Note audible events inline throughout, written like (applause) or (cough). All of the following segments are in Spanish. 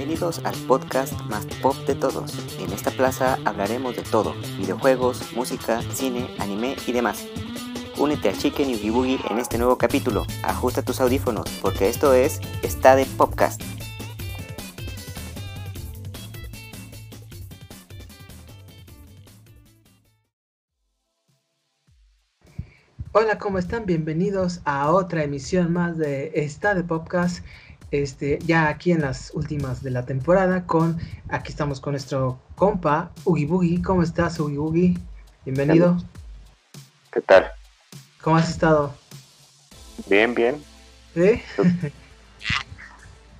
Bienvenidos al podcast más pop de todos. En esta plaza hablaremos de todo, videojuegos, música, cine, anime y demás. Únete a Chicken y Boogie en este nuevo capítulo. Ajusta tus audífonos porque esto es Está de Podcast. Hola, ¿cómo están? Bienvenidos a otra emisión más de Está de Podcast. Este, ya aquí en las últimas de la temporada con aquí estamos con nuestro compa Ugi Boogie. ¿Cómo estás, Ugi Boogie? Bienvenido. ¿Qué tal? ¿Cómo has estado? Bien, bien. ¿Sí? (laughs)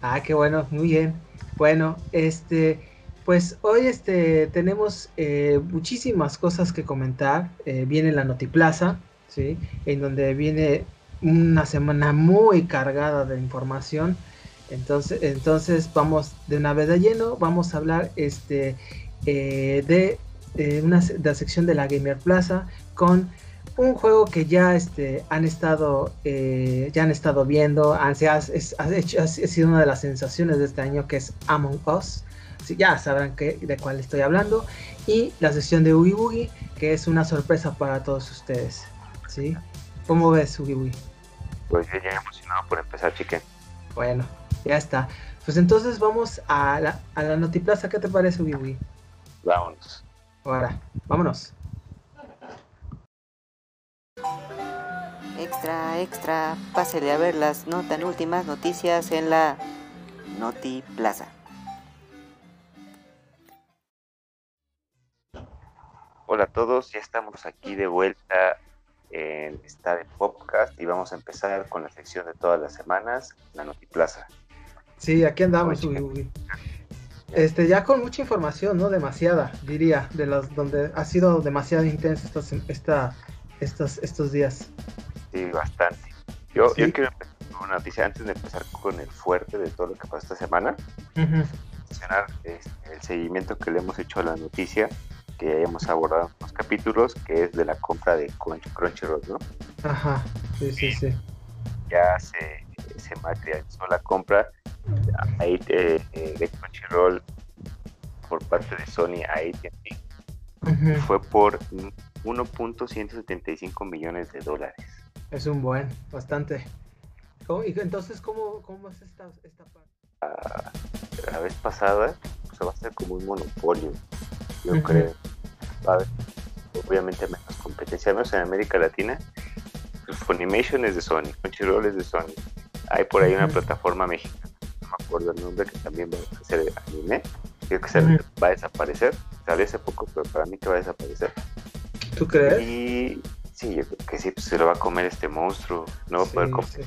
ah, qué bueno, muy bien. Bueno, este, pues hoy este tenemos eh, muchísimas cosas que comentar. Eh, viene la Notiplaza, ¿sí? En donde viene una semana muy cargada de información. Entonces, entonces vamos de una vez de lleno, vamos a hablar este, eh, de, una, de la sección de la Gamer Plaza con un juego que ya este, han estado eh, ya han estado viendo, han, ha, ha, sido una de las sensaciones de este año que es Among Us. ya sabrán que, de cuál estoy hablando. Y la sección de Ugi Boogie, que es una sorpresa para todos ustedes. ¿sí? ¿Cómo ves, Ugi Boogie? Pues ya emocionado por empezar, chique. Bueno, ya está. Pues entonces vamos a la, a la Notiplaza. ¿Qué te parece, Ugi Vámonos. Ahora, vámonos. Extra, extra, pásele a ver las no tan últimas noticias en la Notiplaza. Hola a todos, ya estamos aquí de vuelta en esta de podcast y vamos a empezar con la sección de todas las semanas, la Notiplaza. Sí, aquí andamos, Este, ya con mucha información, ¿no? Demasiada, diría, de los donde ha sido demasiado intenso esta, estos, estos días. Sí, bastante. Yo, yo quiero empezar con una noticia antes de empezar con el fuerte de todo lo que pasó esta semana. Mencionar este, el seguimiento que le hemos hecho a la noticia que ya hemos abordado en los capítulos, que es de la compra de Crunchyroll, ¿no? Ajá, sí, sí, sí. Ya se, se materializó la compra ahí, eh, de Crunchyroll por parte de Sony a AT&T. Fue por 1.175 millones de dólares. Es un buen, bastante. ¿Y entonces cómo, cómo es esta, esta parte? Ah, la vez pasada se va a ser como un monopolio, yo creo. Va a haber obviamente menos competencia, menos en América Latina. Funimation es de Sony, Crunchyroll es de Sony. Hay por ahí una plataforma mexicana me acuerdo el nombre, que también va a ser anime. Creo que se va a desaparecer. Salió hace poco, pero para mí que va a desaparecer. ¿Tú crees? Y sí, yo creo que sí, pues se lo va a comer este monstruo. No va a poder comer.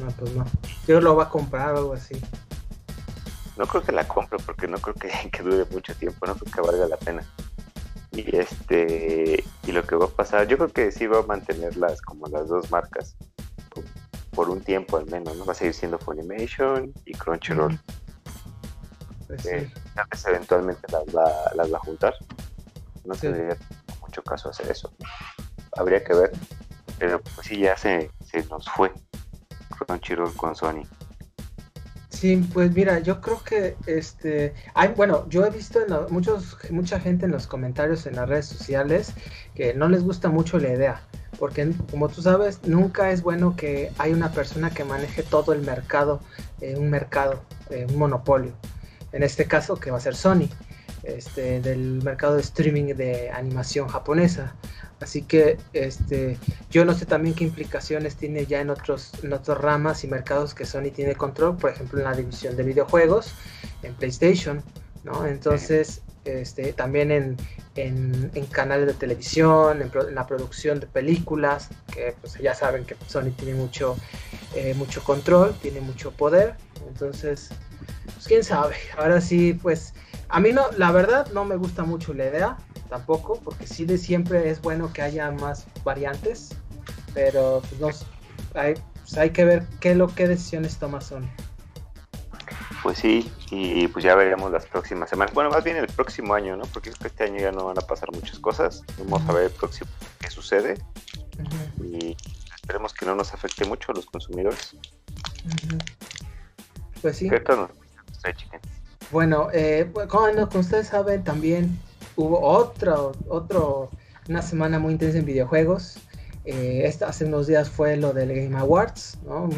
No, pues no. Yo lo va a comprar o algo así. No creo que la compre porque no creo que, (laughs) que dure mucho tiempo, no creo que valga la pena. Y este y lo que va a pasar, yo creo que sí va a mantener las como las dos marcas por un tiempo al menos, ¿no? Va a seguir siendo Funimation y Crunchyroll. Pues tal vez eventualmente las va, las va a juntar. No tendría mucho caso hacer eso. Habría que ver. Pero pues sí, ya se, se nos fue Crunchyroll con Sony. Sí, pues mira, yo creo que este, hay, bueno, yo he visto en muchos, mucha gente en los comentarios en las redes sociales que no les gusta mucho la idea porque como tú sabes, nunca es bueno que haya una persona que maneje todo el mercado, eh, un mercado, eh, un monopolio. En este caso, que va a ser Sony, este, del mercado de streaming de animación japonesa. Así que este, yo no sé también qué implicaciones tiene ya en otros, otras ramas y mercados que Sony tiene control, por ejemplo en la división de videojuegos, en PlayStation, ¿no? Entonces, este, también en, en, canales de televisión, en, la producción de películas, que pues ya saben que Sony tiene mucho, eh, mucho control, tiene mucho poder, entonces, pues quién sabe, ahora sí, pues a mí no, la verdad no me gusta mucho la idea, tampoco, porque sí de siempre es bueno que haya más variantes, pero pues, no, hay, pues, hay que ver qué, lo, qué decisiones toma Sony. Pues sí, y pues ya veremos las próximas semanas. Bueno, más bien el próximo año, ¿no? Porque este año ya no van a pasar muchas cosas. Vamos a ver el próximo qué sucede. Y esperemos que no nos afecte mucho a los consumidores. Pues sí. Bueno, eh, como ustedes saben, también hubo otro, otro, una semana muy intensa en videojuegos. Eh, esta, hace unos días fue lo del Game Awards, ¿no?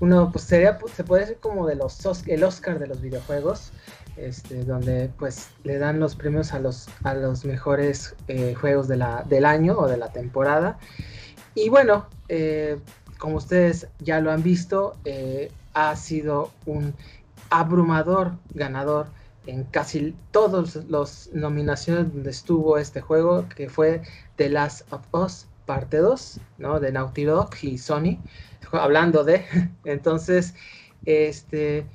Uno, pues sería, pues, se puede decir como de los, el Oscar de los videojuegos, este, donde pues le dan los premios a los, a los mejores eh, juegos del año o de la temporada. Y bueno, eh, como ustedes ya lo han visto, ha sido un abrumador ganador en casi todas las nominaciones donde estuvo este juego, que fue The Last of Us parte 2, ¿no? De Naughty Dog y Sony, hablando de, (laughs) entonces, este,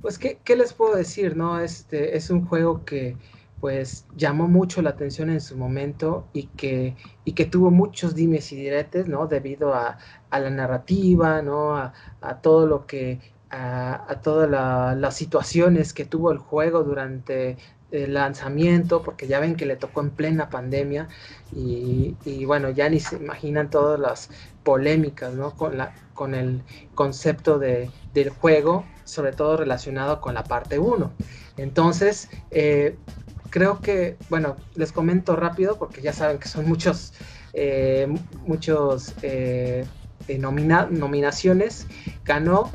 pues, ¿qué, les puedo decir, no? Este, es un juego que, pues, llamó mucho la atención en su momento y que, y que tuvo muchos dimes y diretes, ¿no? Debido a, la narrativa, ¿no? A, todo lo que a, todas las situaciones que tuvo el juego durante el lanzamiento, porque ya ven que le tocó en plena pandemia y, bueno, ya ni se imaginan todas las polémicas ¿no? con, la, con el concepto de, del juego, sobre todo relacionado con la parte 1. Entonces, eh, creo que, bueno, les comento rápido porque ya saben que son muchos, eh, muchos eh, nominaciones. Ganó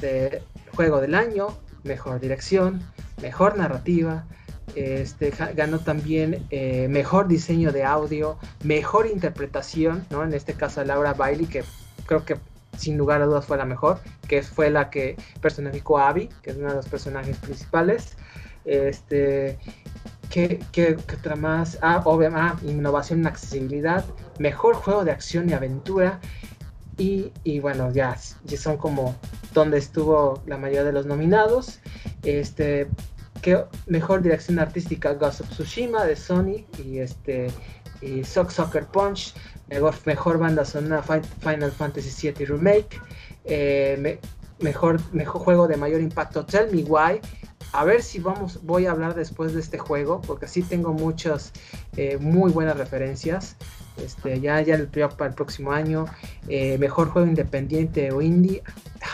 de Juego del Año, Mejor Dirección, Mejor Narrativa, este, ganó también eh, mejor diseño de audio, mejor interpretación, ¿no? En este caso Laura Bailey, que creo que sin lugar a dudas fue la mejor, que fue la que personificó a Abby, que es uno de los personajes principales. Este, ¿qué, qué, otra más? Ah, obviamente, ah, innovación en accesibilidad, mejor juego de acción y aventura. Y, y, bueno, ya, ya son como donde estuvo la mayoría de los nominados. Este, mejor dirección artística Ghost of Tsushima de Sony y este y Sock Soccer Punch mejor, mejor banda sonora Final Fantasy VII Remake eh, mejor mejor juego de mayor impacto. Tell Me Why a ver si vamos voy a hablar después de este juego porque sí tengo muchas eh, muy buenas referencias. Este, ya ya para el próximo año. Eh, mejor juego independiente o indie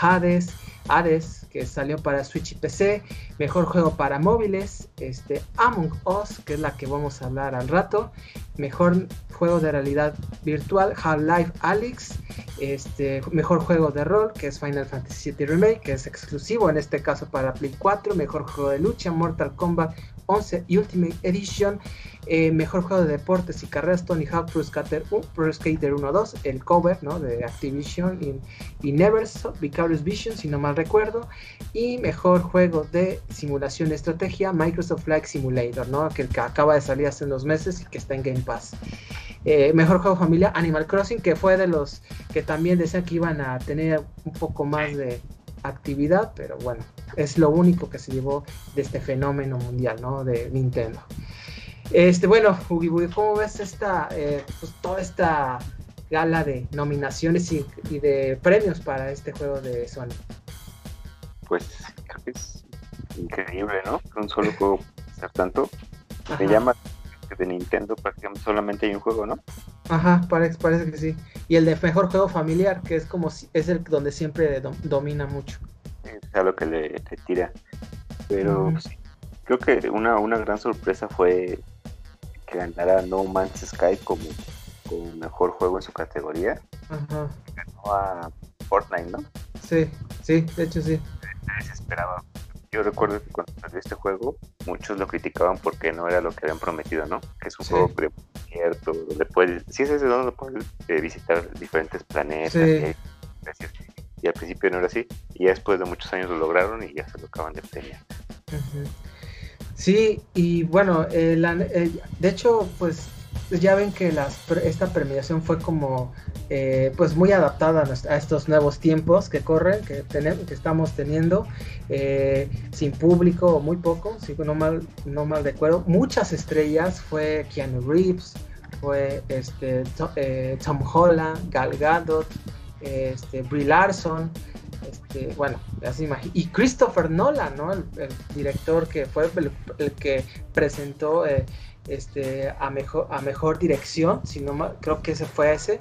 Hades Hades, que salió para Switch y PC, mejor juego para móviles, este, Among Us, que es la que vamos a hablar al rato, mejor juego de realidad virtual, Half-Life Alyx, este, mejor juego de rol, que es Final Fantasy VII Remake, que es exclusivo en este caso para Play 4, mejor juego de lucha, Mortal Kombat 11 Ultimate Edition, eh, mejor juego de deportes y carreras Tony Hawk Pro Skater, Pro Skater 1-2, el cover ¿no? de Activision y, y Never Vicarious Vision, si no mal recuerdo, y mejor juego de simulación de estrategia Microsoft Flight Simulator, ¿no? que, que acaba de salir hace unos meses y que está en Game Pass. Eh, mejor juego familia Animal Crossing, que fue de los que también decían que iban a tener un poco más de actividad, pero bueno, es lo único que se llevó de este fenómeno mundial, ¿no? De Nintendo. Este, bueno, Ugi, ¿cómo ves esta, eh, pues, toda esta gala de nominaciones y, de premios para este juego de Sony? Pues creo que es increíble, ¿no? Que un solo juego ser tanto. Me llama de Nintendo prácticamente solamente hay un juego, ¿no? Ajá, parece, parece que sí. Y el de mejor juego familiar, que es como es el donde siempre domina mucho. Es a lo que le, tira. Pero creo que una, una gran sorpresa fue que ganara No Man's Sky como, como mejor juego en su categoría. Ajá. Ganó a Fortnite, ¿no? Sí, sí, de hecho sí. Se esperaba. Yo recuerdo que cuando salió este juego, muchos lo criticaban porque no era lo que habían prometido, ¿no? Que es un juego abierto, donde puedes, sí es ese donde puedes eh, visitar diferentes planetas. Y, al principio no era así, y después de muchos años lo lograron y ya se lo acaban de premiar. Sí, y bueno, eh, eh, de hecho, pues ya ven que esta premiación fue como eh, pues muy adaptada a, estos nuevos tiempos que corren, que, tenemos, que estamos teniendo, sin público muy poco, si no mal, no mal recuerdo. Muchas estrellas, fue Keanu Reeves, fue este, Tom Holland, Gal Gadot, este, Brie Larson, este, bueno, y Christopher Nolan, ¿no? El, director que fue el, que presentó eh, este, a, mejor, a mejor dirección, si no, creo que ese fue ese.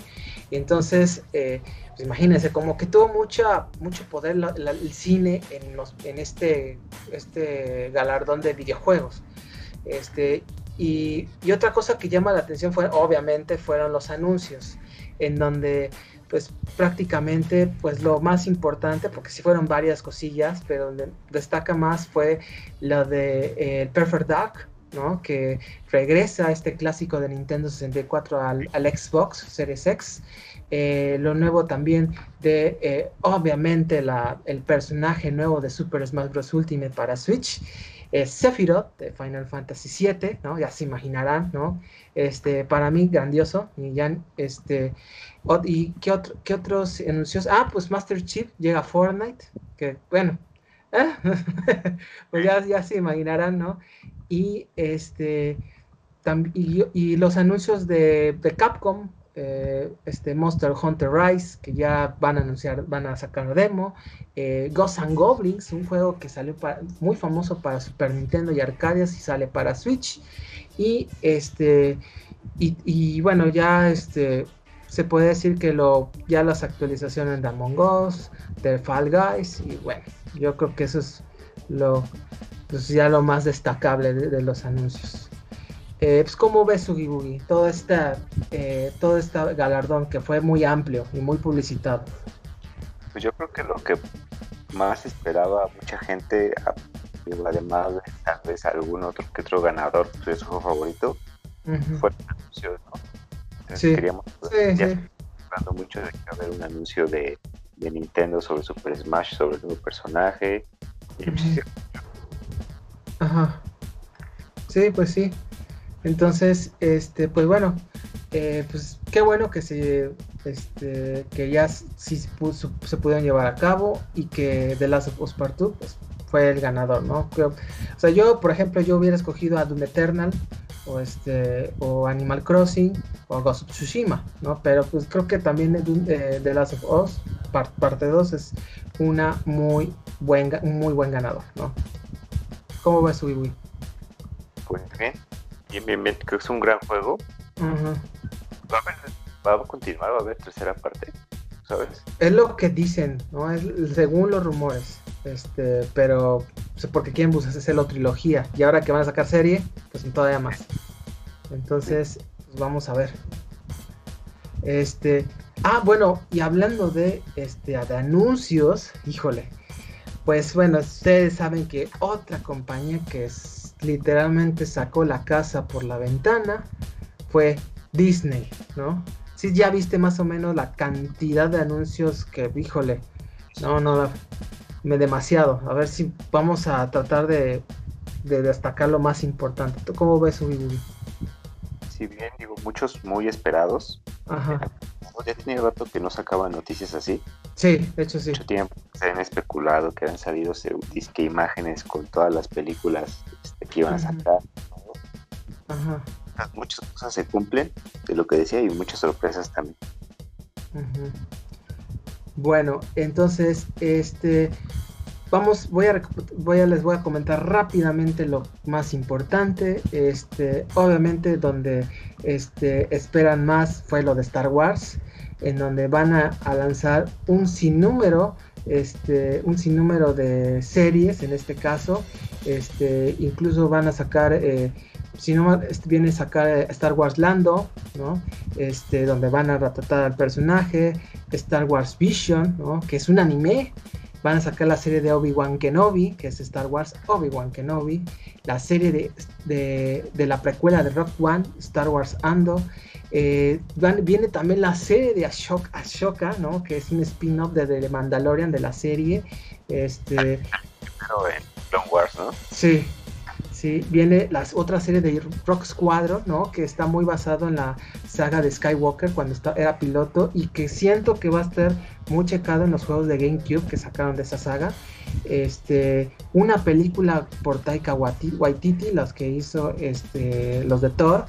Y entonces, eh, pues imagínense, como que tuvo mucha, mucho poder el cine en, este, este galardón de videojuegos. Este, y, otra cosa que llama la atención fue, obviamente, fueron los anuncios, en donde pues prácticamente pues lo más importante, porque sí fueron varias cosillas, pero donde destaca más fue lo de eh, Perfect Dark, ¿no? que regresa este clásico de Nintendo 64 al, Xbox Series X. Eh, lo nuevo también de, eh, obviamente, la, el personaje nuevo de Super Smash Bros. Ultimate para Switch. Sephiroth de Final Fantasy VII, ¿no? Ya se imaginarán, ¿no? Este, para mí, grandioso. Y ya, este, ¿Y qué, otro, qué otros anuncios? Ah, pues Master Chief llega a Fortnite, que bueno, (laughs) pues ya, ya se imaginarán, ¿no? Y este y, los anuncios de, de Capcom, eh, este Monster Hunter Rise, que ya van a anunciar, van a sacar demo, eh, Ghosts and Goblins, un juego que salió muy famoso para Super Nintendo y Arcadias y sale para Switch, y este y, y bueno ya este se puede decir que lo, ya las actualizaciones de Among Us, de Fall Guys, y bueno, yo creo que eso es lo, pues ya lo más destacable de, los anuncios. Eh, pues, ¿Cómo ves Boogie? Todo, esta, eh, todo este galardón que fue muy amplio y muy publicitado. Pues yo creo que lo que más esperaba mucha gente, además de tal vez algún otro que otro ganador de su juego favorito, fue el anuncio, ¿no? sí. queríamos hablando mucho de que haber un anuncio de, Nintendo sobre Super Smash, sobre el nuevo personaje. Ajá. Sí, pues sí. Entonces, este, pues bueno, eh, pues qué bueno que se, este, que ya sí se pudieron llevar a cabo y que The Last of Us Part 2 pues, fue el ganador, ¿no? o sea, yo, por ejemplo, yo hubiera escogido a Doom Eternal o este o Animal Crossing o Ghost of Tsushima, ¿no? Pero pues creo que también eh, The Last of Us parte 2 es una muy buen muy buen ganador, ¿no? ¿Cómo ves Wii Pues bien, bien, bien, bien, creo que es un gran juego. ¿Va, a ¿Va a continuar? ¿Va a haber tercera parte? ¿Sabes? Es lo que dicen, ¿no? Es, según los rumores. Este, pero porque quieren buscar la trilogía. Y ahora que van a sacar serie, pues todavía más. Entonces, pues vamos a ver. Este. Ah, bueno, y hablando de este anuncios, híjole. Pues bueno, ustedes saben que otra compañía que literalmente sacó la casa por la ventana fue Disney, ¿no? Si ya viste más o menos la cantidad de anuncios que, híjole, no, no, demasiado. A ver si vamos a tratar de, destacar lo más importante. ¿Tú cómo ves Ubi Si bien digo, muchos muy esperados. Ajá. Ya tenía rato que no sacaban noticias así. Sí, de hecho sí. Mucho tiempo se han especulado que han salido disque imágenes con todas las películas este, que iban a sacar. Ajá. Muchas cosas se cumplen de lo que decía y muchas sorpresas también. Ajá. Bueno, entonces, este, vamos, voy a, les voy a comentar rápidamente lo más importante. Este, obviamente, donde este, esperan más fue lo de Star Wars, en donde van a, lanzar un sinnúmero, este, un sinnúmero de series, en este caso, este, incluso van a sacar eh, si no viene a sacar eh, Star Wars Lando, ¿no? Este, donde van a retratar al personaje, Star Wars Vision, ¿no? Que es un anime. Van a sacar la serie de Obi-Wan Kenobi, que es Star Wars Obi-Wan Kenobi. La serie de, de, la precuela de Rock One, Star Wars Ando. Eh, viene también la serie de Ashoka, Ashoka ¿no? Que es un spin-off de The Mandalorian de la serie. Este. Pero en Clone Wars, ¿no? Sí, Sí, viene la otra serie de Rock Squadron, ¿no? Que está muy basado en la saga de Skywalker cuando era piloto y que siento que va a estar muy checado en los juegos de GameCube que sacaron de esa saga. Este, una película por Taika Waititi, los que hizo este, los de Thor,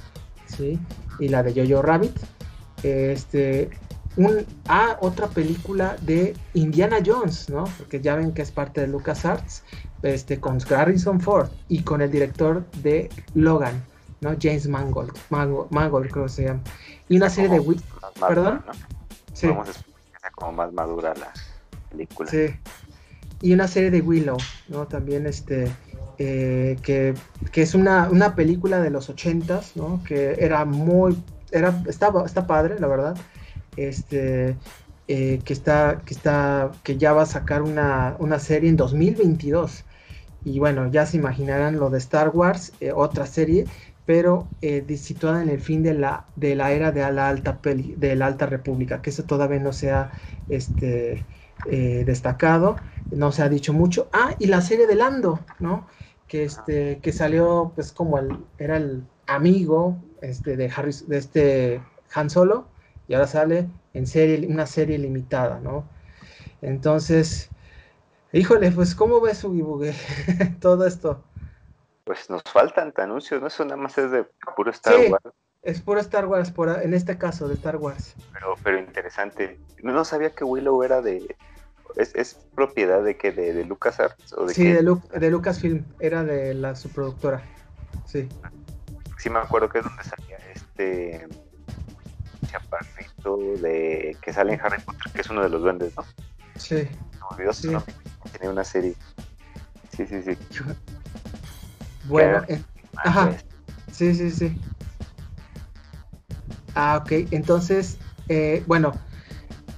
¿sí? Y la de Jojo Rabbit. Este, un, ah, otra película de Indiana Jones, ¿no? Porque ya ven que es parte de LucasArts, este, con Harrison Ford y con el director de Logan, ¿no? James Mangold, Mangold, creo que se llama. Y una serie de... ¿Perdón? Sí. Vamos a como más madura la película. Sí. Y una serie de Willow, ¿no? También este... Eh, que, que, es una, una, película de los ochentas, ¿no? Que era muy... Era, estaba, está padre, la verdad. Este, eh, que está, que está, que ya va a sacar una, una, serie en 2022. Y bueno, ya se imaginarán lo de Star Wars, eh, otra serie, pero eh, situada en el fin de la, de la era de la alta peli, de la alta república, que eso todavía no se ha este, destacado, no se ha dicho mucho. Ah, y la serie de Lando, ¿no? Que este, que salió, pues como el, era el amigo este, de Harris, de este Han Solo, y ahora sale en serie, una serie limitada, ¿no? Entonces, híjole, pues, ¿cómo ves, Ugibugue, (laughs) todo esto? Pues nos faltan anuncios, ¿no? Eso nada más es de puro Star Wars. Es puro Star Wars, por, en este caso, de Star Wars. Pero, pero interesante. No sabía que Willow era de. ¿Es, propiedad de que de, de LucasArts? ¿o de sí, de, de Lucasfilm, era de la subproductora. Sí. Sí, me acuerdo que es donde salía este chaparrito de que sale en Harry Potter, que es uno de los duendes, ¿no? Sí. No sí. Tiene una serie. Sí, sí, sí. Bueno, eh, ajá. Sí, sí, sí. Ah, ok. Entonces, eh, bueno,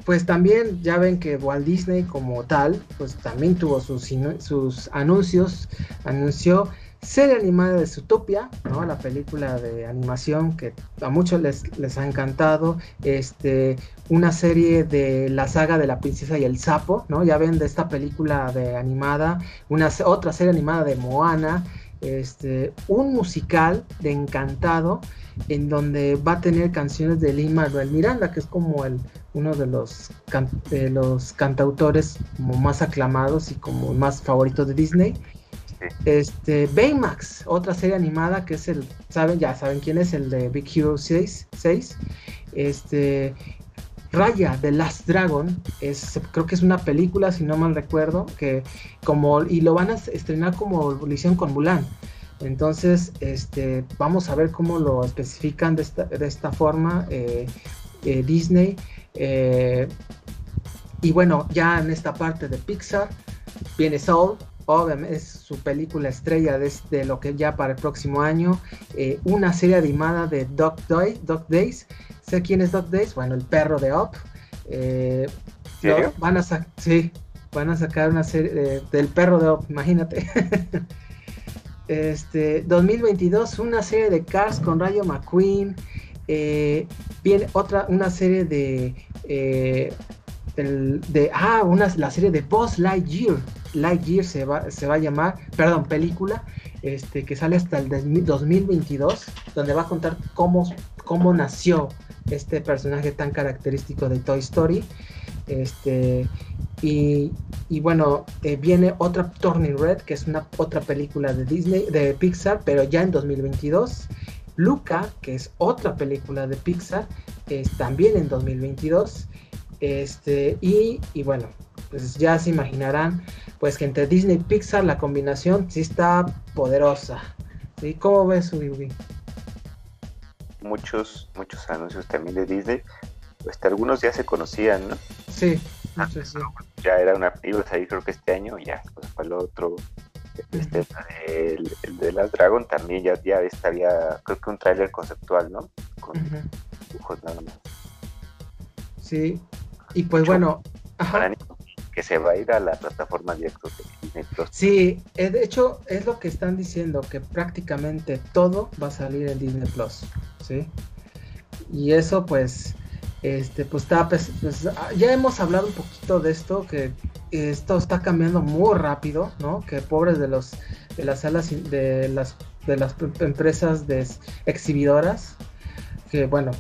pues también ya ven que Walt Disney como tal, pues también tuvo sus, sus anuncios. Anunció serie animada de Zootopia, ¿no? La película de animación que a muchos les, les ha encantado. Este, una serie de la saga de la princesa y el sapo, ¿no? Ya ven de esta película de animada, una otra serie animada de Moana, este, un musical de Encantado en donde va a tener canciones de Lin Manuel Miranda, que es como el uno de los, de los cantautores más aclamados y como más favoritos de Disney. Este, Baymax, otra serie animada que es el, saben, ya saben quién es, el de Big Hero 6, 6. Este, Raya The Last Dragon, es, creo que es una película, si no mal recuerdo, que como, y lo van a estrenar como lo con Mulan. Entonces, este, vamos a ver cómo lo especifican de esta, de esta forma eh, eh, Disney. Eh, y bueno, ya en esta parte de Pixar viene Soul, obviamente es su película estrella de, lo que ya para el próximo año, eh, una serie animada de Dog, Days. ¿Sé quién es Dog Days? Bueno, el perro de Up. Eh, van, a sí, van a sacar una serie del perro de Up, imagínate. (laughs) este, 2022, una serie de Cars con Rayo McQueen. Eh, viene otra, una serie de de ah, una, la serie de Boss Lightyear. Lightyear se va, se va a llamar, perdón, película, este, que sale hasta el 2022, donde va a contar cómo, cómo nació este personaje tan característico de Toy Story. Este, y, y bueno, eh, viene otra Turning Red, que es una otra película de Disney, de Pixar, pero ya en 2022. Luca, que es otra película de Pixar, es también en 2022. Este, y, y bueno, pues ya se imaginarán, pues que entre Disney y Pixar la combinación sí está poderosa. ¿Sí? ¿Cómo ves, Ubi? Muchos, muchos anuncios también de Disney, pues algunos ya se conocían, ¿no? Sí, ah, Ya era una, iba a salir creo que este año, ya, pues fue el otro. Este, el, de las Dragon también ya, ya estaría, creo que un tráiler conceptual, ¿no? Con dibujos nada más. Sí, y pues bueno, se va a ir a la plataforma directa de Disney Sí, eh, de hecho es lo que están diciendo, que prácticamente todo va a salir en Disney Plus, ¿sí? Y eso pues, este, pues está, pues, pues ya hemos hablado un poquito de esto, que esto está cambiando muy rápido, ¿no? Que pobres de los, de las salas, de las, de las empresas de exhibidoras, que bueno,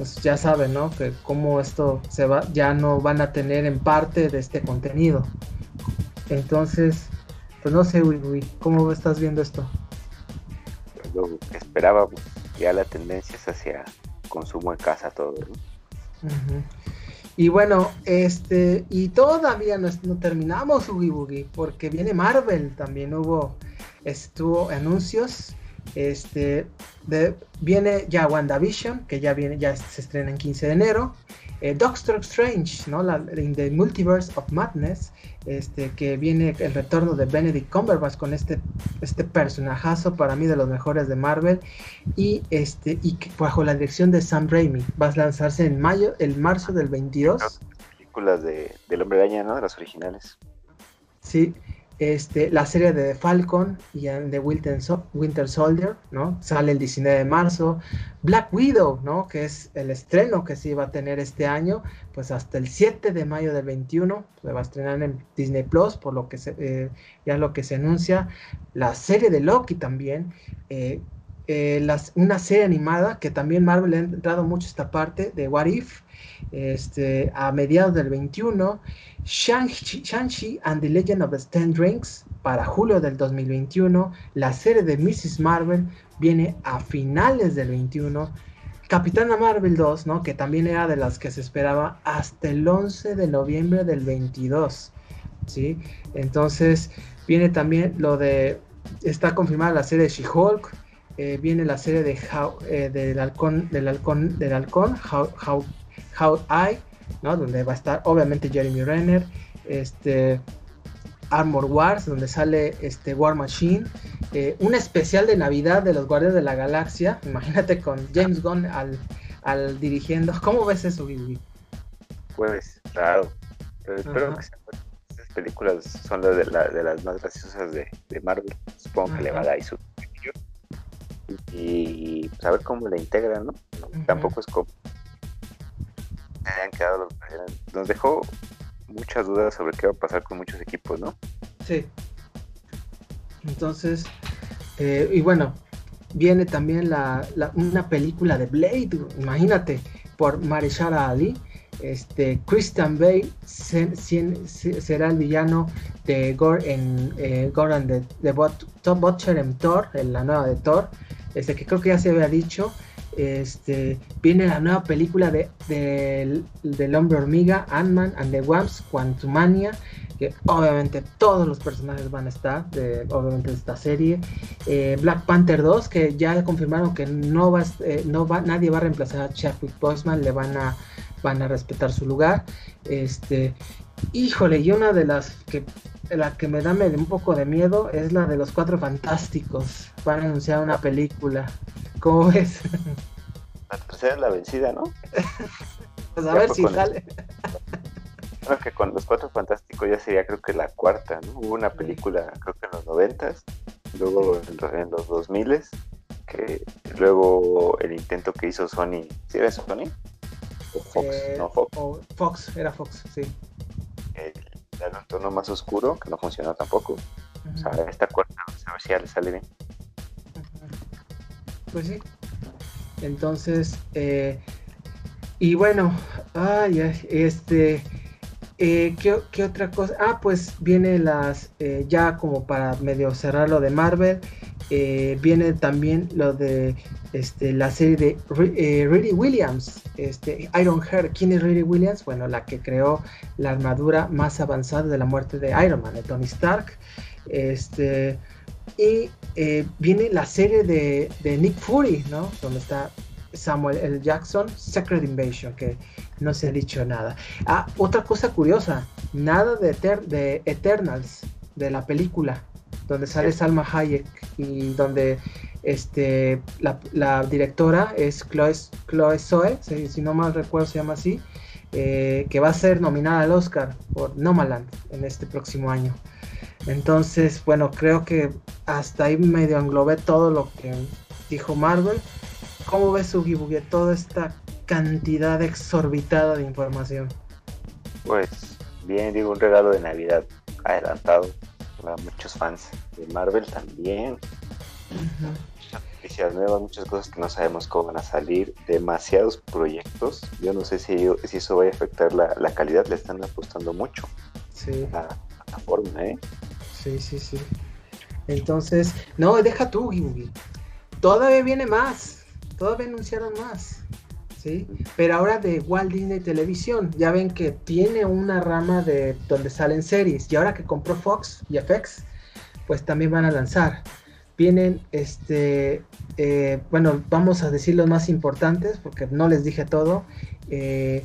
pues ya saben, ¿no? Que cómo esto se va, ya no van a tener en parte de este contenido. Entonces, pues no sé, uy, ¿cómo estás viendo esto? Lo que esperábamos, ya la tendencia es hacia consumo en casa todo, ¿no? Y bueno, este, y todavía no, no terminamos Ugi Boogie, porque viene Marvel, también hubo, estuvo anuncios Este, viene ya WandaVision, que ya viene, ya se estrena en 15 de enero. Eh, Doctor Strange, ¿no? La, in the Multiverse of Madness, este, que viene el retorno de Benedict Cumberbatch con este, este personajazo para mí de los mejores de Marvel y este y bajo la dirección de Sam Raimi va a lanzarse en mayo, el marzo del 22. Películas de, del Hombre Araña, ¿no? De las originales. Sí, este, la serie de Falcon y Winter, Winter Soldier, ¿no? Sale el 19 de marzo. Black Widow, ¿no? Que es el estreno que se iba a tener este año, pues hasta el 7 de mayo del 21 se va a estrenar en Disney Plus, por lo que se, eh, ya lo que se anuncia. La serie de Loki también. Eh, eh, una serie animada que también Marvel ha entrado mucho esta parte de What If, este, a mediados del 21. Shang-Chi and the Legend of the Ten Rings para julio del 2021. La serie de Mrs. Marvel viene a finales del 21. Capitana Marvel 2, ¿no? que también era de las que se esperaba hasta el 11 de noviembre del 22. ¿sí? Entonces viene también lo de, está confirmada la serie She-Hulk, eh, viene la serie de eh, del halcón, del halcón, del halcón, How, How, How I, donde va a estar obviamente Jeremy Renner, este, Armor Wars, donde sale este War Machine, eh, un especial de Navidad de los Guardias de la Galaxia, (laughs) imagínate con James Gunn al, al dirigiendo, ¿cómo ves eso, Pues, claro, pero espero que esas películas son las de, las más graciosas de, Marvel, supongo que le va a dar su y, pues, a ver cómo la integran, ¿no? Tampoco es como hayan quedado los Nos dejó muchas dudas sobre qué va a pasar con muchos equipos, ¿no? Sí. Entonces, eh, y bueno, viene también la, una película de Blade, imagínate, por Marishala Ali. Este, Christian Bale será el villano de Gore en eh, Gore and the, the Butcher en Thor, en la nueva de Thor, este, que creo que ya se había dicho. Este, viene la nueva película de, del hombre hormiga, Ant-Man and the Wasp, Quantumania, que obviamente todos los personajes van a estar, de, obviamente esta serie. Eh, Black Panther 2, que ya confirmaron que no va, eh, no va, nadie va a reemplazar a Chadwick Boseman, le van a, van a respetar su lugar. Este, híjole, y una de las que la que me da un poco de miedo es la de los Cuatro Fantásticos. Van a anunciar una película. ¿Cómo ves? La tercera es la vencida, ¿no? (laughs) pues a ver si sale. (laughs) Creo que con los Cuatro Fantásticos ya sería creo que la cuarta, ¿no? Hubo una película creo que en los noventas, luego en los dos miles, que luego el intento que hizo Sony, ¿sí era Sony? ¿O Fox? Eh, no, Fox. Fox, era Fox, sí. El, un tono más oscuro, que no funcionó tampoco. O sea, esta cuarta, a ver si ya le sale bien. Pues sí. Entonces, eh, y bueno, ay, este, eh, ¿qué, otra cosa? Ah, pues viene las, eh, ya como para medio cerrar lo de Marvel, viene también lo de este, la serie de Riri Williams, este, Iron Heart. ¿Quién es Riri Williams? Bueno, la que creó la armadura más avanzada de la muerte de Iron Man, de Tony Stark. Este, y eh, viene la serie de, Nick Fury, ¿no? Donde está Samuel L. Jackson, Secret Invasion, que no se ha dicho nada. Ah, otra cosa curiosa, nada de, de Eternals, de la película, donde sale Salma Hayek y donde este, la, directora es Chloe, Chloe Zoe, si, no mal recuerdo se llama así, eh, que va a ser nominada al Oscar por Nomaland en este próximo año. Entonces, bueno, creo que hasta ahí medio englobé todo lo que dijo Marvel. ¿Cómo ves, Ugibugi, toda esta cantidad exorbitada de información? Pues bien, digo, un regalo de Navidad adelantado para muchos fans de Marvel también. Muchas noticias nuevas, muchas cosas que no sabemos cómo van a salir, demasiados proyectos. Yo no sé si, si eso va a afectar la, la calidad, le están apostando mucho. Sí. A la plataforma, ¿eh? Sí, sí, sí. Entonces, no, deja tú, Gimbi. Todavía viene más. Todavía anunciaron más. ¿Sí? Pero ahora de Walt Disney Televisión, ya ven que tiene una rama de donde salen series. Y ahora que compró Fox y FX, pues también van a lanzar. vienen, este, eh, bueno, vamos a decir los más importantes porque no les dije todo. Eh,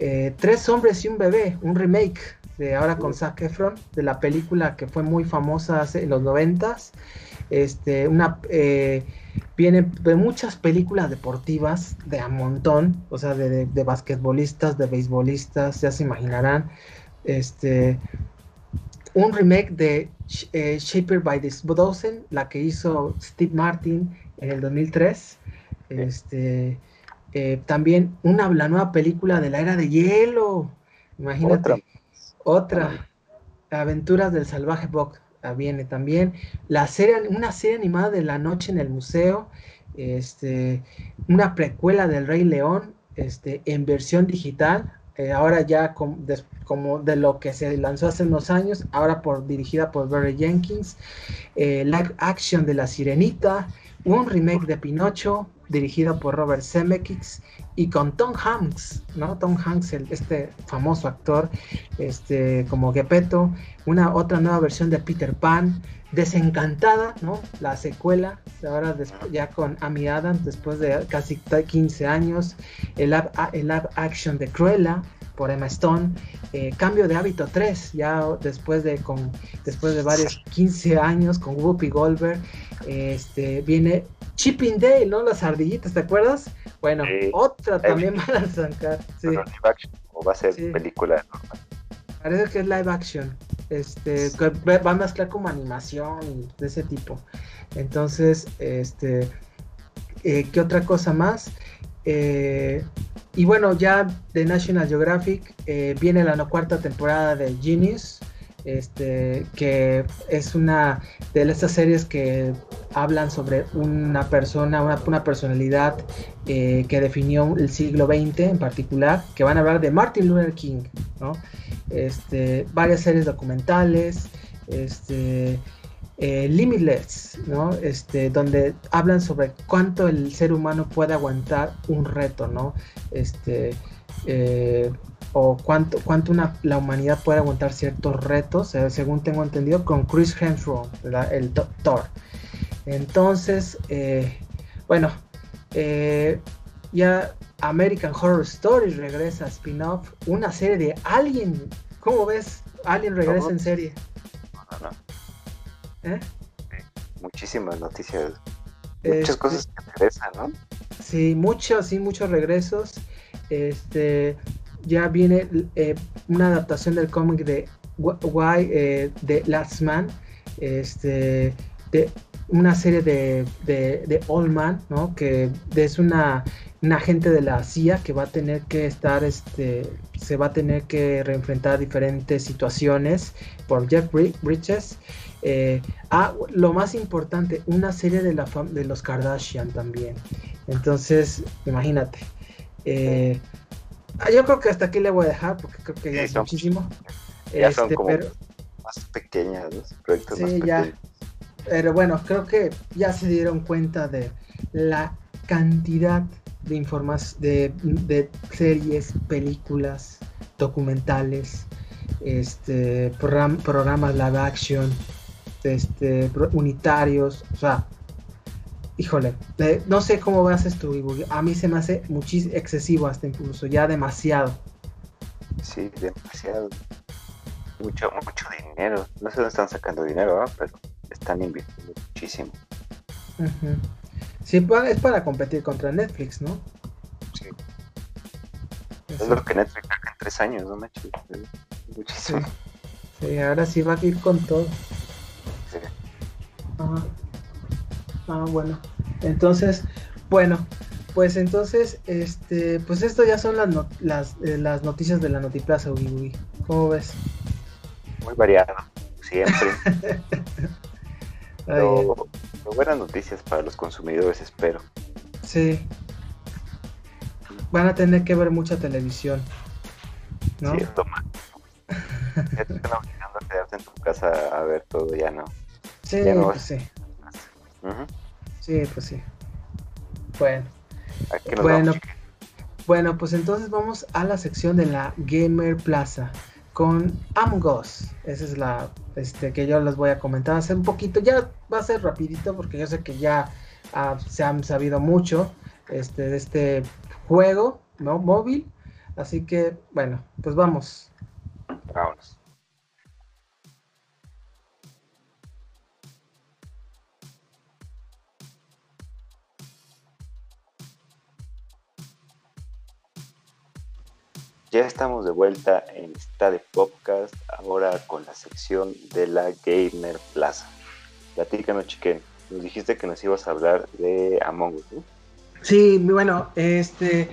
eh, Tres hombres y un bebé, un remake de ahora con Zac Efron de la película que fue muy famosa hace, en los noventas. Este, una viene de muchas películas deportivas de a montón, o sea, de, de, basquetbolistas, de beisbolistas, ya se imaginarán. Este, un remake de eh, Shaper by the Dozen, la que hizo Steve Martin en el 2003. Este, eh, también una, la nueva película de la era de hielo. Imagínate. Otra. Aventuras del salvaje Buck ah, viene también. La serie, una serie animada de la noche en el museo. Este, una precuela del Rey León este, en versión digital. Eh, ahora ya como de lo que se lanzó hace unos años, ahora por, dirigida por Barry Jenkins, eh, live action de La Sirenita, un remake de Pinocho, dirigido por Robert Zemeckis y con Tom Hanks, ¿no? Tom Hanks, el, este famoso actor, este, como Gepetto, una otra nueva versión de Peter Pan, Desencantada, ¿no? La secuela, ahora ya con Amy Adams, después de casi 15 años, el el live action de Cruella, por Emma Stone. Eh, cambio de hábito 3, ya después de, con, después de varios 15 años con Whoopi Goldberg, este, viene Chipping Day, ¿no? Las ardillitas, ¿te acuerdas? Bueno, otra también van a sacar. Sí. o va a ser película normal. Parece que es live action. Este, va a mezclar como animación y de ese tipo. Entonces, este, eh, ¿qué otra cosa más? Eh, y bueno, ya de National Geographic eh, viene la cuarta temporada de Genius, este, que es una de estas series que hablan sobre una persona, una, personalidad eh, que definió el siglo XX en particular, que van a hablar de Martin Luther King, ¿no? Este, varias series documentales, este, eh, Limitless, ¿no? Este, donde hablan sobre cuánto el ser humano puede aguantar un reto, ¿no? Este, eh, o cuánto, cuánto una, la humanidad puede aguantar ciertos retos, eh, según tengo entendido, con Chris Hemsworth, el Thor. Entonces, bueno, ya American Horror Stories regresa spin-off, una serie de Alien. ¿Cómo ves? Alien regresa en serie. ¿Eh? Muchísimas noticias. Muchas este, cosas que regresan, ¿no? Sí, muchos, sí, muchos regresos. Este, ya viene eh, una adaptación del cómic de Why eh, de Last Man, este, de una serie de, de, de Old Man, ¿no? Que es una, una agente de la CIA que va a tener que estar, este, se va a tener que reenfrentar a diferentes situaciones por Jeff Bridges eh, ah, lo más importante, una serie de, la de los Kardashian también. Entonces, imagínate. Eh, ah, yo creo que hasta aquí le voy a dejar porque creo que ya es muchísimo. Ya son este, como más pequeñas, los proyectos sí, ya. Pero bueno, creo que ya se dieron cuenta de la cantidad de informas de, de series, películas, documentales, este programas live action, este, unitarios, o sea, híjole, no sé cómo vas esto, a mí se me hace muchísimo excesivo hasta incluso, ya demasiado. Sí, demasiado. Mucho, mucho dinero. No sé dónde están sacando dinero, pero están invirtiendo muchísimo. Sí, pues, es para competir contra Netflix, ¿no? Sí. Es lo que Netflix saca en tres años, ¿no, macho? Muchísimo. sí, ahora sí va a ir con todo. Ah, bueno. Entonces, bueno, pues entonces, este, pues esto ya son las, las, eh, las noticias de la Notiplaza, Uy, ¿Cómo ves? Muy variado, siempre. (laughs) pero, buenas noticias para los consumidores, espero. Sí. Van a tener que ver mucha televisión. ¿no? Sí, toma. (laughs) te están obligando a quedarte en tu casa a ver todo, ya no. Sí, pues sí. Sí, pues sí. Bueno. Bueno, bueno, pues entonces vamos a la sección de la Gamer Plaza con Among Us. Esa es la, este, que yo les voy a comentar. Hace un poquito, ya va a ser rapidito porque yo sé que ya ah, se han sabido mucho este, de este juego móvil. Así que, bueno, pues vamos. Vámonos. Ya estamos de vuelta en de Podcast, ahora con la sección de la Gamer Plaza. Platícanos, chiquen. Nos dijiste que nos ibas a hablar de Among Us, ¿no? Sí, bueno, este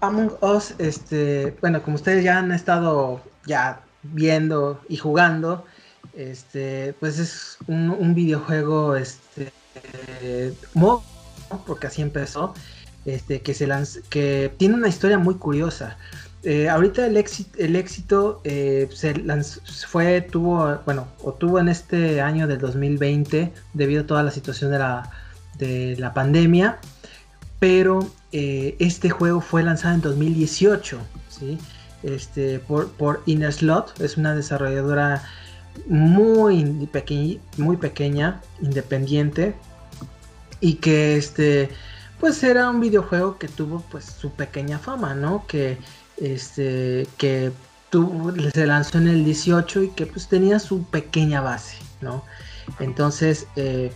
Among Us, este, bueno, como ustedes ya han estado ya viendo y jugando, este, pues es un, videojuego, este, porque así empezó, este, que se lanz que tiene una historia muy curiosa. Eh, ahorita el éxito, el éxito eh, se fue, tuvo, bueno, o tuvo en este año del 2020 debido a toda la situación de la, de la pandemia, pero eh, este juego fue lanzado en 2018, ¿sí? Este, por, por Inner Slot, es una desarrolladora muy, muy pequeña, independiente, y que este, pues era un videojuego que tuvo pues su pequeña fama, ¿no? Que este, que se lanzó en el 18 y que pues tenía su pequeña base, ¿no? Entonces, eh,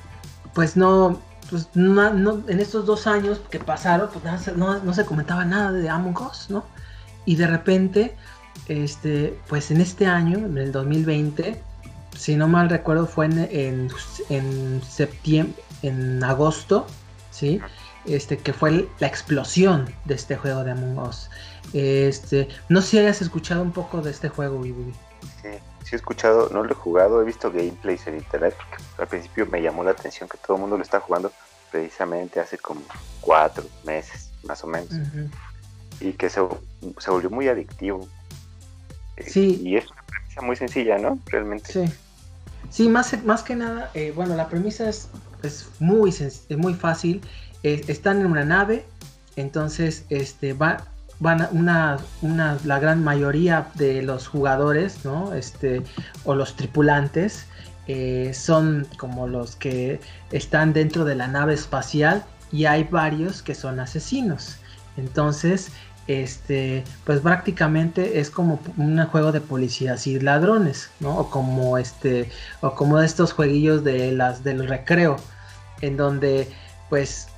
pues no, pues no, en estos dos años que pasaron, pues no, se comentaba nada de Among Us, ¿no? Y de repente, este, pues en este año, en el 2020, si no mal recuerdo, fue en, en, septiembre, en agosto, ¿sí? Este, que fue la explosión de este juego de Among Us. Este, no sé si hayas escuchado un poco de este juego, Sí, sí he escuchado, no lo he jugado, he visto gameplays en internet porque al principio me llamó la atención que todo el mundo lo está jugando precisamente hace como cuatro meses, más o menos. Y que se, volvió muy adictivo. Eh, sí. Y es una premisa muy sencilla, ¿no? Realmente. Sí. Sí, más, más que nada, eh, bueno, la premisa es, es muy, es muy fácil. Están en una nave, entonces este, va, van una, una, la gran mayoría de los jugadores, ¿no? Este, o los tripulantes, eh, son como los que están dentro de la nave espacial y hay varios que son asesinos. Entonces, este, pues prácticamente es como un juego de policías y ladrones, ¿no? O como este, o como estos jueguillos de las del recreo, en donde pues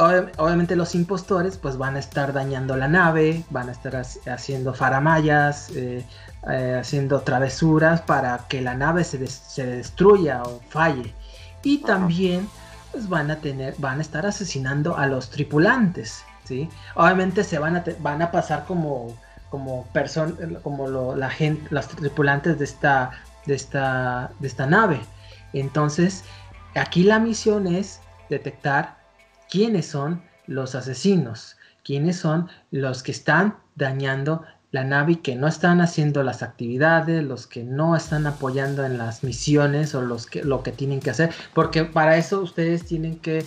obviamente los impostores pues van a estar dañando la nave, van a estar haciendo faramayas, eh, eh, haciendo travesuras para que la nave se, destruya o falle. Y también pues van a tener, van a estar asesinando a los tripulantes, ¿sí? Obviamente se van a, van a pasar como como como la gente los tripulantes de esta de esta de esta nave entonces aquí la misión es detectar quiénes son los asesinos, quiénes son los que están dañando la nave y que no están haciendo las actividades, los que no están apoyando en las misiones o los que lo que tienen que hacer, porque para eso ustedes tienen que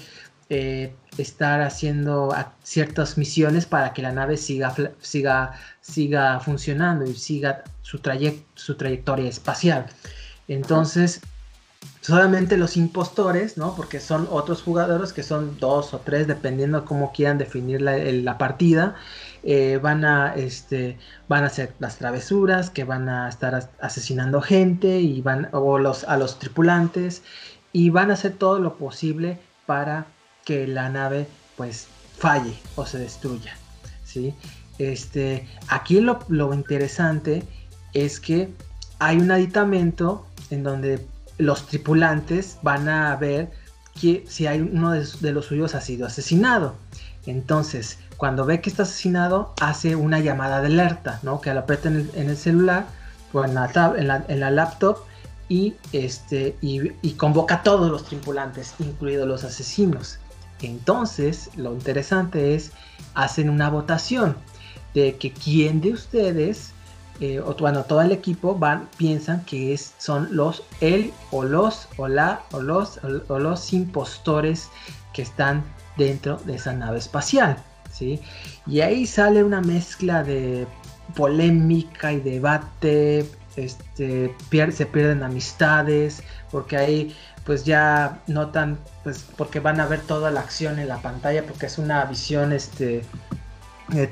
eh, estar haciendo ciertas misiones para que la nave siga, siga, siga funcionando y siga su, su trayectoria espacial. Entonces, solamente los impostores, ¿no? Porque son otros jugadores que son dos o tres, dependiendo cómo quieran definir la, partida. Eh, van a este van a hacer las travesuras que van a estar asesinando gente y van o los a los tripulantes y van a hacer todo lo posible para que la nave pues falle o se destruya sí este aquí lo, lo interesante es que hay un aditamento en donde los tripulantes van a ver que si hay uno de, los suyos ha sido asesinado. Entonces, cuando ve que está asesinado, hace una llamada de alerta, ¿no? Que lo aprieta en el, celular o en la, en la, laptop y, este, y, convoca a todos los tripulantes, incluidos los asesinos. Entonces, lo interesante es, hacen una votación de que quién de ustedes eh, bueno, todo el equipo van, piensan que es, son los, él o los, o la, o los, o, los impostores que están dentro de esa nave espacial, ¿sí? Y ahí sale una mezcla de polémica y debate este, se pierden amistades, porque ahí pues ya notan, pues porque van a ver toda la acción en la pantalla, porque es una visión este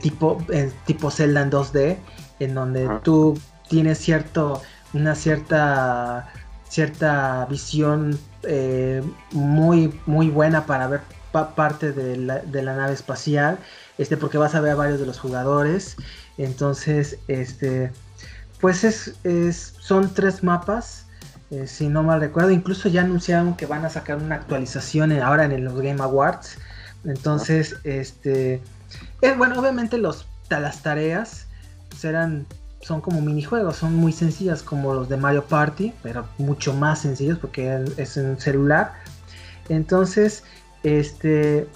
tipo, tipo Zelda en 2D, en donde tú tienes cierto, una cierta, cierta visión eh, muy, muy buena para ver parte de la, de la, nave espacial, este, porque vas a ver a varios de los jugadores, entonces, este, pues es, es son tres mapas, eh, si no mal recuerdo, incluso ya anunciaron que van a sacar una actualización ahora en los Game Awards, entonces, este, eh, bueno, obviamente los, las tareas serán son como minijuegos, son muy sencillas como los de Mario Party, pero mucho más sencillos porque es en celular. Entonces, este,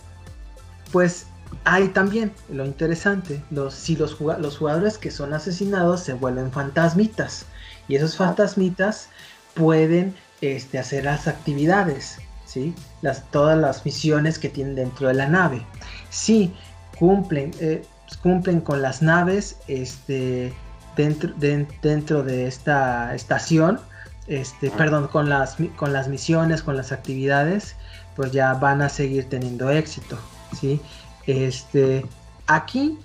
pues hay también lo interesante, los, si los, los jugadores que son asesinados se vuelven fantasmitas y esos fantasmitas pueden este, hacer las actividades, ¿sí? las, todas las misiones que tienen dentro de la nave. Si cumplen, eh, cumplen con las naves, este, dentro de, dentro de esta estación, este, perdón, con las, con las misiones, con las actividades, pues ya van a seguir teniendo éxito, ¿sí? Este, aquí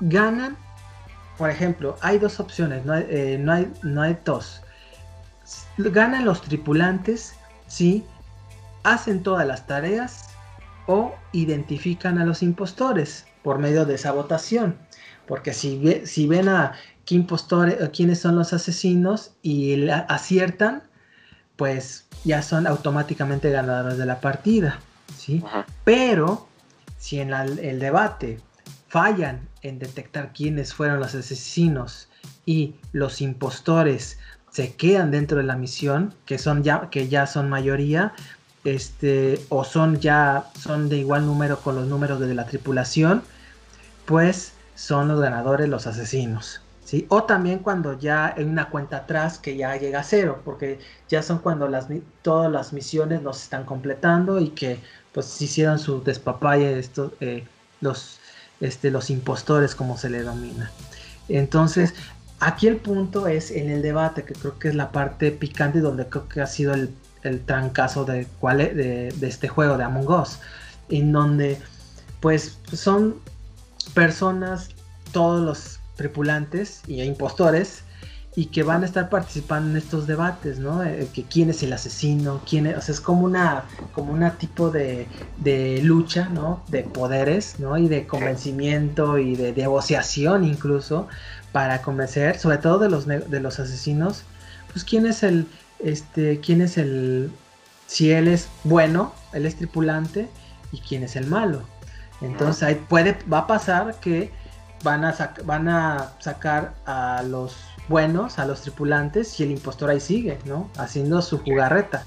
ganan, por ejemplo, hay dos opciones, no hay, eh, no hay, no hay dos. Ganan los tripulantes si hacen todas las tareas o identifican a los impostores por medio de esa votación. Porque si, si ven a qué impostores, quiénes son los asesinos y aciertan, pues ya son automáticamente ganadores de la partida, ¿sí? Pero si en el debate fallan en detectar quiénes fueron los asesinos y los impostores se quedan dentro de la misión, que son ya que ya son mayoría, este o son ya son de igual número con los números de la tripulación, pues son los ganadores los asesinos. ¿sí? O también cuando ya hay una cuenta atrás que ya llega a cero, porque ya son cuando todas las misiones nos están completando y que pues hicieron su despapalle estos, eh, los, este, los impostores como se le denomina. Entonces, aquí el punto es en el debate, que creo que es la parte picante donde creo que ha sido el, el trancazo de, cuál, de, de este juego de Among Us, en donde pues son personas, todos los tripulantes y impostores y que van a estar participando en estos debates, ¿no? Eh, que quién es el asesino, quién es, o sea, es como una, como una tipo de, de lucha, ¿no? De poderes, ¿no? Y de convencimiento y de negociación incluso para convencer, sobre todo de los, de los asesinos, pues quién es el, este, quién es el, si él es bueno, él es tripulante y quién es el malo. Entonces ahí puede, va a pasar que van a, van a sacar a los buenos, a los tripulantes, y el impostor ahí sigue, ¿no? Haciendo su jugarreta.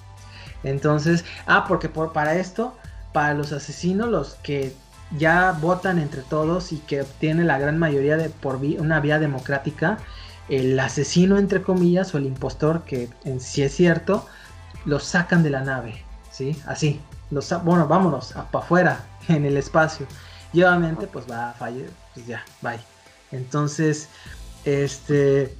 Entonces, ah, porque por, para esto, para los asesinos, los que ya votan entre todos y que obtienen la gran mayoría de por una vía democrática, el asesino, entre comillas, o el impostor, que en sí es cierto, los sacan de la nave, ¿sí? Así, los, bueno, vámonos, para afuera, (laughs) en el espacio. Y obviamente, pues va a fallar, pues ya, bye. Entonces, este,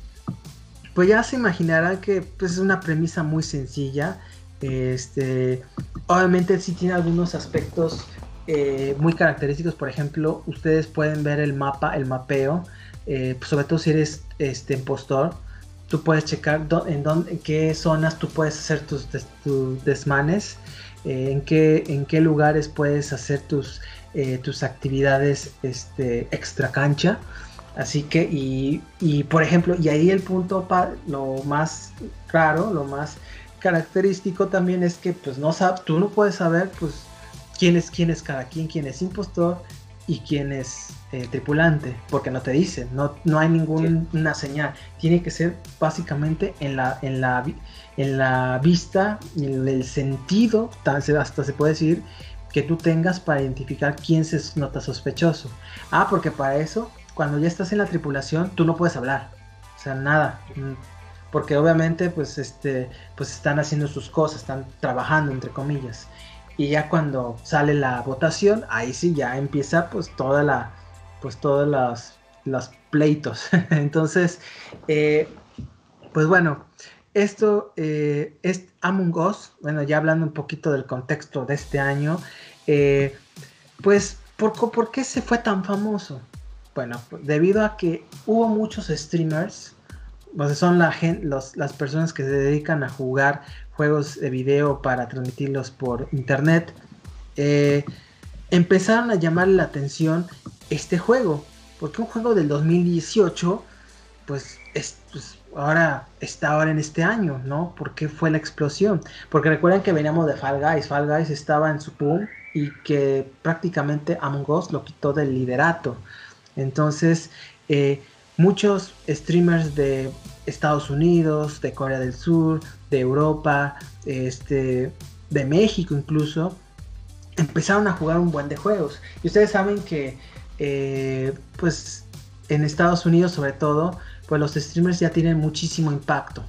pues ya se imaginará que pues, es una premisa muy sencilla. Este, obviamente sí tiene algunos aspectos eh, muy característicos. Por ejemplo, ustedes pueden ver el mapa, el mapeo. Eh, pues, sobre todo si eres este impostor, tú puedes checar en, dónde, qué zonas tú puedes hacer tus, desmanes, eh, en, qué, en qué lugares puedes hacer tus eh, tus actividades este, extra cancha. Así que, y, y, por ejemplo, y ahí el punto, lo más raro, lo más característico también es que pues no sabes, tú no puedes saber pues quién es quién es cada quien, quién es impostor y quién es eh, tripulante, porque no te dicen, no, no hay ninguna señal, tiene que ser básicamente en la, en la, en la vista, en el sentido, hasta se puede decir, que tú tengas para identificar quién se nota sospechoso. Ah, porque para eso, cuando ya estás en la tripulación, tú no puedes hablar. O sea, nada. Mm, porque obviamente, pues, este, pues están haciendo sus cosas, están trabajando, entre comillas. Y ya cuando sale la votación, ahí sí ya empieza, pues, toda la, pues, todas las, los pleitos. (laughs) Entonces, eh, Pues bueno, esto eh, es Among Us, bueno, ya hablando un poquito del contexto de este año, eh, pues, ¿por, ¿por qué se fue tan famoso? Bueno, debido a que hubo muchos streamers, pues son la las personas que se dedican a jugar juegos de video para transmitirlos por internet, eh, empezaron a llamar la atención este juego, porque un juego del 2018, pues, es, pues, ahora está ahora en este año, ¿no? ¿Por qué fue la explosión? Porque recuerden que veníamos de Fall Guys, Fall Guys estaba en su boom y que prácticamente Among Us lo quitó del liderato. Entonces, eh, muchos streamers de Estados Unidos, de Corea del Sur, de Europa, este, de México incluso, empezaron a jugar un buen de juegos. Y ustedes saben que, eh, pues, en Estados Unidos sobre todo, pues los streamers ya tienen muchísimo impacto.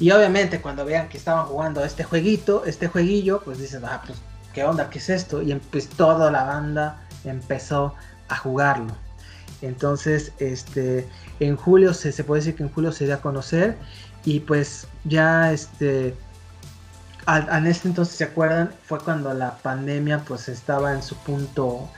Y obviamente cuando vean que estaban jugando este jueguito, este jueguillo, pues dicen, ah, pues, ¿qué onda? ¿Qué es esto? Y pues toda la banda empezó a jugarlo. Entonces, este, en julio se, se puede decir que en julio se dio a conocer y pues ya este, en este entonces, ¿se acuerdan? Fue cuando la pandemia pues estaba en su punto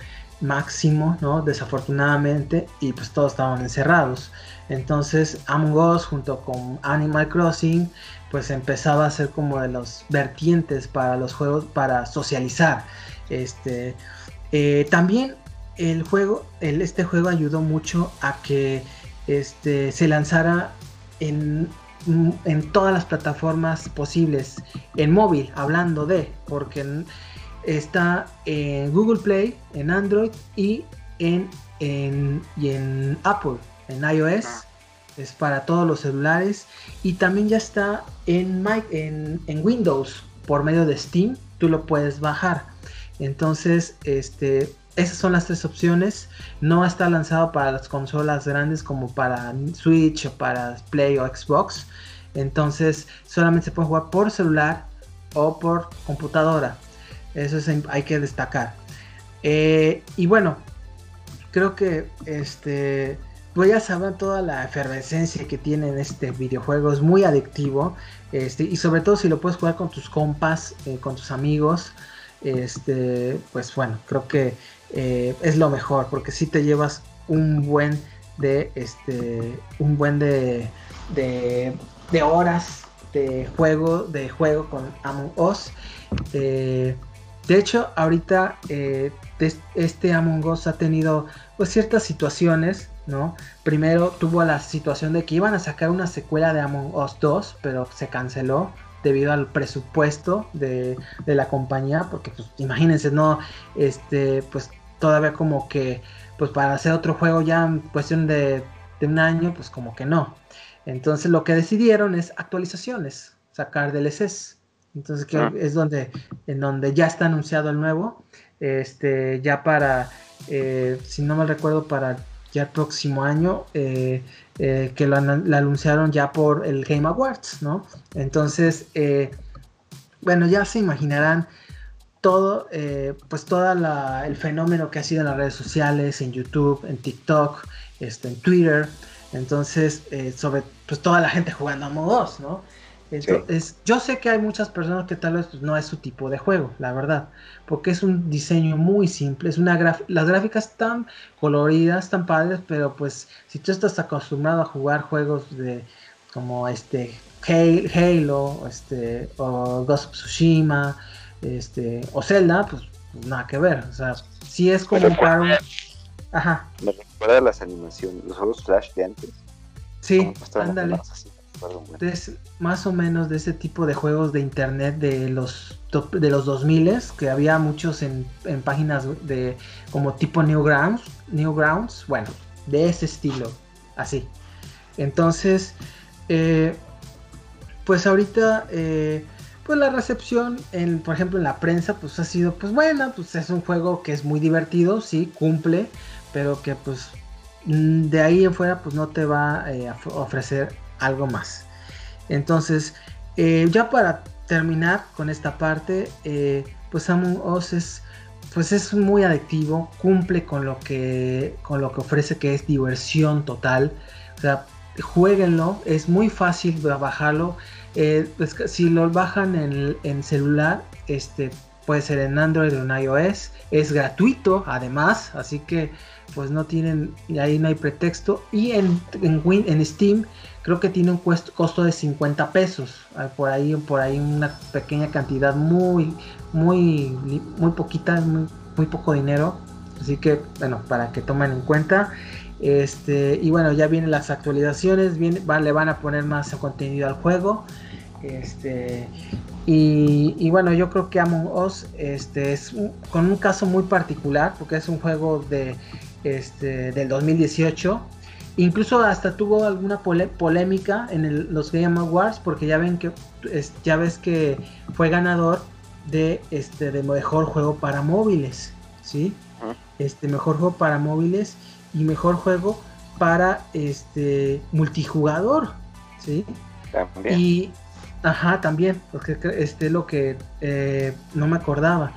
máximo, ¿no? Desafortunadamente y pues todos estaban encerrados. Entonces Among Us junto con Animal Crossing pues empezaba a ser como de los vertientes para los juegos para socializar. Este, eh, también el juego, el, este juego ayudó mucho a que este, se lanzara en, en, todas las plataformas posibles, en móvil, hablando de, porque está en Google Play, en Android y en, en, y en Apple, en iOS. Es para todos los celulares y también ya está en, en, en Windows por medio de Steam. Tú lo puedes bajar. Entonces, este, esas son las tres opciones. No está lanzado para las consolas grandes como para Switch o para Play o Xbox. Entonces solamente se puede jugar por celular o por computadora. Eso hay que destacar. Eh, y bueno, creo que este, pues ya saben toda la efervescencia que tiene en este videojuego. Es muy adictivo. Este, y sobre todo si lo puedes jugar con tus compas, eh, con tus amigos. Este, pues bueno, creo que eh, es lo mejor, porque si te llevas un buen de este un buen de, de, horas de juego de juego con Among Us. Eh, de hecho ahorita eh, este Among Us ha tenido pues ciertas situaciones no primero tuvo la situación de que iban a sacar una secuela de Among Us 2 pero se canceló debido al presupuesto de, la compañía, porque pues imagínense, no, este, pues todavía como que, pues para hacer otro juego ya en cuestión de, un año, pues como que no. Entonces lo que decidieron es actualizaciones, sacar DLCs. Entonces que ah. es donde, en donde ya está anunciado el nuevo, este, ya para, eh, si no me recuerdo, para ya el próximo año, eh, eh, que lo, anunciaron ya por el Game Awards, ¿no? Entonces, eh, bueno, ya se imaginarán todo, pues todo el fenómeno que ha sido en las redes sociales, en YouTube, en TikTok, este, en Twitter. Entonces, sobre pues toda la gente jugando a modos, ¿no? Entonces, yo sé que hay muchas personas que tal vez pues, no es su tipo de juego, la verdad, porque es un diseño muy simple, es una las gráficas tan coloridas, tan padres, pero pues si tú estás acostumbrado a jugar juegos de como este Halo, este o Ghost of Tsushima, este o Zelda, pues nada que ver, o sea, si es como para Ajá. Me recuerda las animaciones, los juegos Flash de antes. Sí, ándale más o menos de ese tipo de juegos de internet de los de los 2000 que había muchos en, páginas de como tipo Newgrounds, Newgrounds, bueno, de ese estilo, así. Entonces, eh, pues ahorita, eh, pues la recepción, en, por ejemplo, en la prensa, pues ha sido, pues buena, pues es un juego que es muy divertido, sí, cumple, pero que pues mm, de ahí en fuera, pues no te va eh, a ofrecer algo más. Entonces, eh, ya para terminar con esta parte, eh, pues Among Us es, pues es muy adictivo, cumple con lo que, con lo que ofrece que es diversión total. O sea, jueguenlo, es muy fácil bajarlo. Eh, si lo bajan en, en, celular, este puede ser en Android o en iOS, es gratuito además, así que pues no tienen, ahí no hay pretexto. Y en, en, en Steam creo que tiene un costo de 50 pesos, por ahí, por ahí una pequeña cantidad muy, muy, muy poquita, muy, poco dinero. Así que, bueno, para que tomen en cuenta. Este, y bueno, ya vienen las actualizaciones, viene, le van a poner más contenido al juego. Este, y, bueno, yo creo que Among Us este, es con un caso muy particular, porque es un juego de, este, del 2018. Incluso hasta tuvo alguna polémica en los Game Awards, porque ya ven que ya ves que fue ganador de este de mejor juego para móviles, ¿sí? Este mejor juego para móviles y mejor juego para este multijugador, ¿sí? También. Y ajá, también, porque este lo que eh, no me acordaba.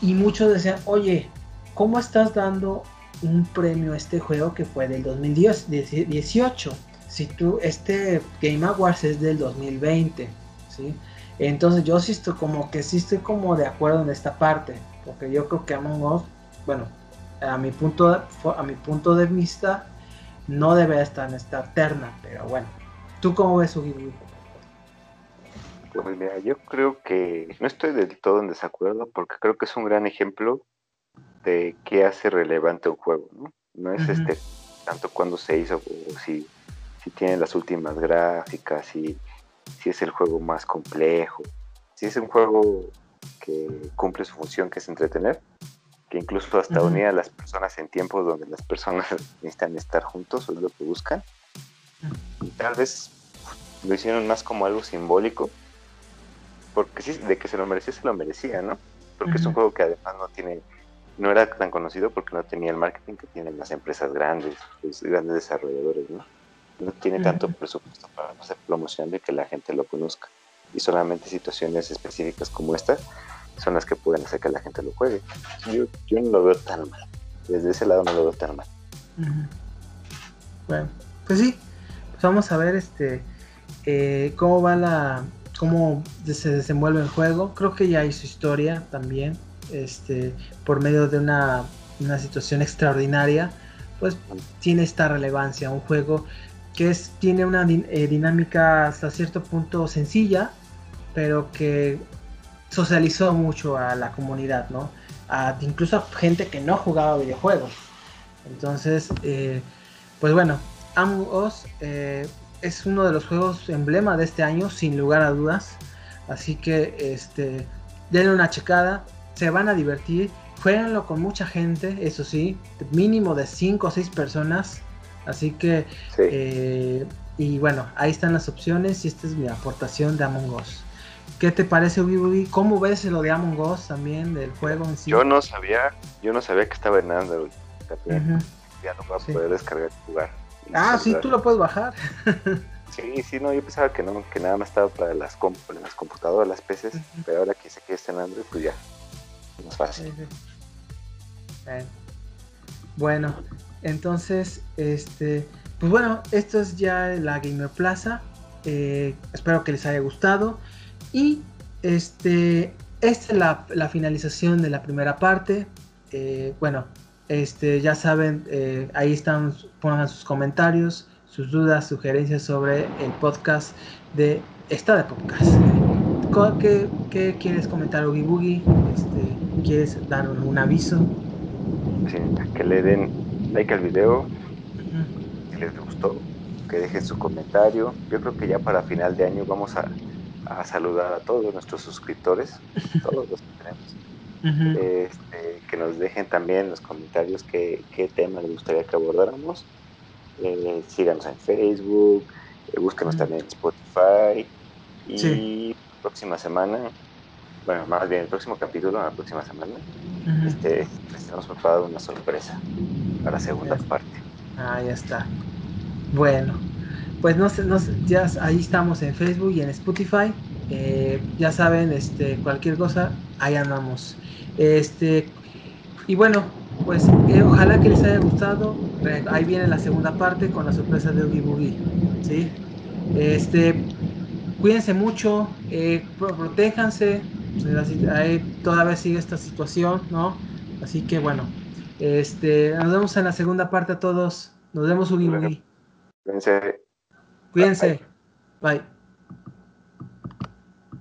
Y muchos decían, oye, ¿cómo estás dando un premio a este juego que fue del 2018? Si tú, este Game Awards es del 2020, ¿sí? Entonces yo sí estoy como que sí estoy como de acuerdo en esta parte, porque yo creo que Among Us, bueno, a mi punto de, a mi punto de vista no debe estar en esta terna, pero bueno. ¿Tú cómo ves su Pues yo creo que no estoy del todo en desacuerdo porque creo que es un gran ejemplo de qué hace relevante un juego, ¿no? No es este tanto cuando se hizo o si, si tiene las últimas gráficas, si, si es el juego más complejo, si es un juego que cumple su función que es entretener, incluso hasta unir a las personas en tiempos donde las personas (laughs) necesitan estar juntos, o es lo que buscan. tal vez lo hicieron más como algo simbólico, porque sí, de que se lo merecía, se lo merecía, ¿no? Porque es un juego que además no tiene, no era tan conocido porque no tenía el marketing que tienen las empresas grandes, los grandes desarrolladores, ¿no? No tiene tanto presupuesto para hacer promoción de que la gente lo conozca. Y solamente situaciones específicas como esta son las que pueden hacer que la gente lo juegue. Yo, yo no lo veo tan mal. Desde ese lado no lo veo tan mal. Bueno, pues sí. Pues vamos a ver este eh, cómo va la. cómo se desenvuelve el juego. Creo que ya hay su historia también. Este. por medio de una, una situación extraordinaria. Pues tiene esta relevancia. Un juego que tiene una eh, dinámica hasta cierto punto sencilla. Pero que socializó mucho a la comunidad, ¿no? A, incluso a gente que no jugaba videojuegos. Entonces, eh, pues bueno, Among Us eh, es uno de los juegos emblema de este año, sin lugar a dudas. Así que, este, denle una checada, se van a divertir, jueguenlo con mucha gente, eso sí, mínimo de 5 o 6 personas. Así que, eh, y bueno, ahí están las opciones y esta es mi aportación de Among Us. ¿Qué te parece, Ubi ¿Cómo ves lo de Among Us también, del juego en sí? Yo no sabía, yo no sabía que estaba en Android. Ya no voy a poder descargar y jugar. ah, sí, tú lo puedes bajar. (laughs) sí, sí, no, yo pensaba que no, que nada más estaba para las, comp las computadoras, las PCs, pero ahora que sé que está en Android, pues ya, más fácil. Bueno, entonces, este, pues bueno, esto es ya la Gamer Plaza. Eh, espero que les haya gustado. Y este, esta es la, finalización de la primera parte. Eh, bueno, este, ya saben, eh, ahí están, pongan sus comentarios, sus dudas, sugerencias sobre el podcast de esta de podcast. ¿Qué, quieres comentar, Oogie Boogie? Este, ¿Quieres dar un aviso? Sí, que le den like al video, si les gustó, que dejen su comentario. Yo creo que ya para final de año vamos a a saludar a todos nuestros suscriptores, todos los que tenemos, este, que nos dejen también en los comentarios qué, qué tema les gustaría que abordáramos. Eh, síganos en Facebook, eh, búsquenos también en Spotify. Y próxima semana, bueno, más bien el próximo capítulo, la próxima semana, este, les tenemos preparado una sorpresa para la segunda parte. Ah, ya está. Bueno, pues no sé, no ya ahí estamos en Facebook y en Spotify. Eh, ya saben, este, cualquier cosa, ahí andamos. Este, y bueno, pues eh, ojalá que les haya gustado. Ahí viene la segunda parte con la sorpresa de Oogie Boogie. ¿sí? Este, cuídense mucho, eh, protéjanse, ahí todavía sigue esta situación, ¿no? Así que bueno, este, nos vemos en la segunda parte a todos. Nos vemos, Ugi Cuídense. Cuídense. Bye.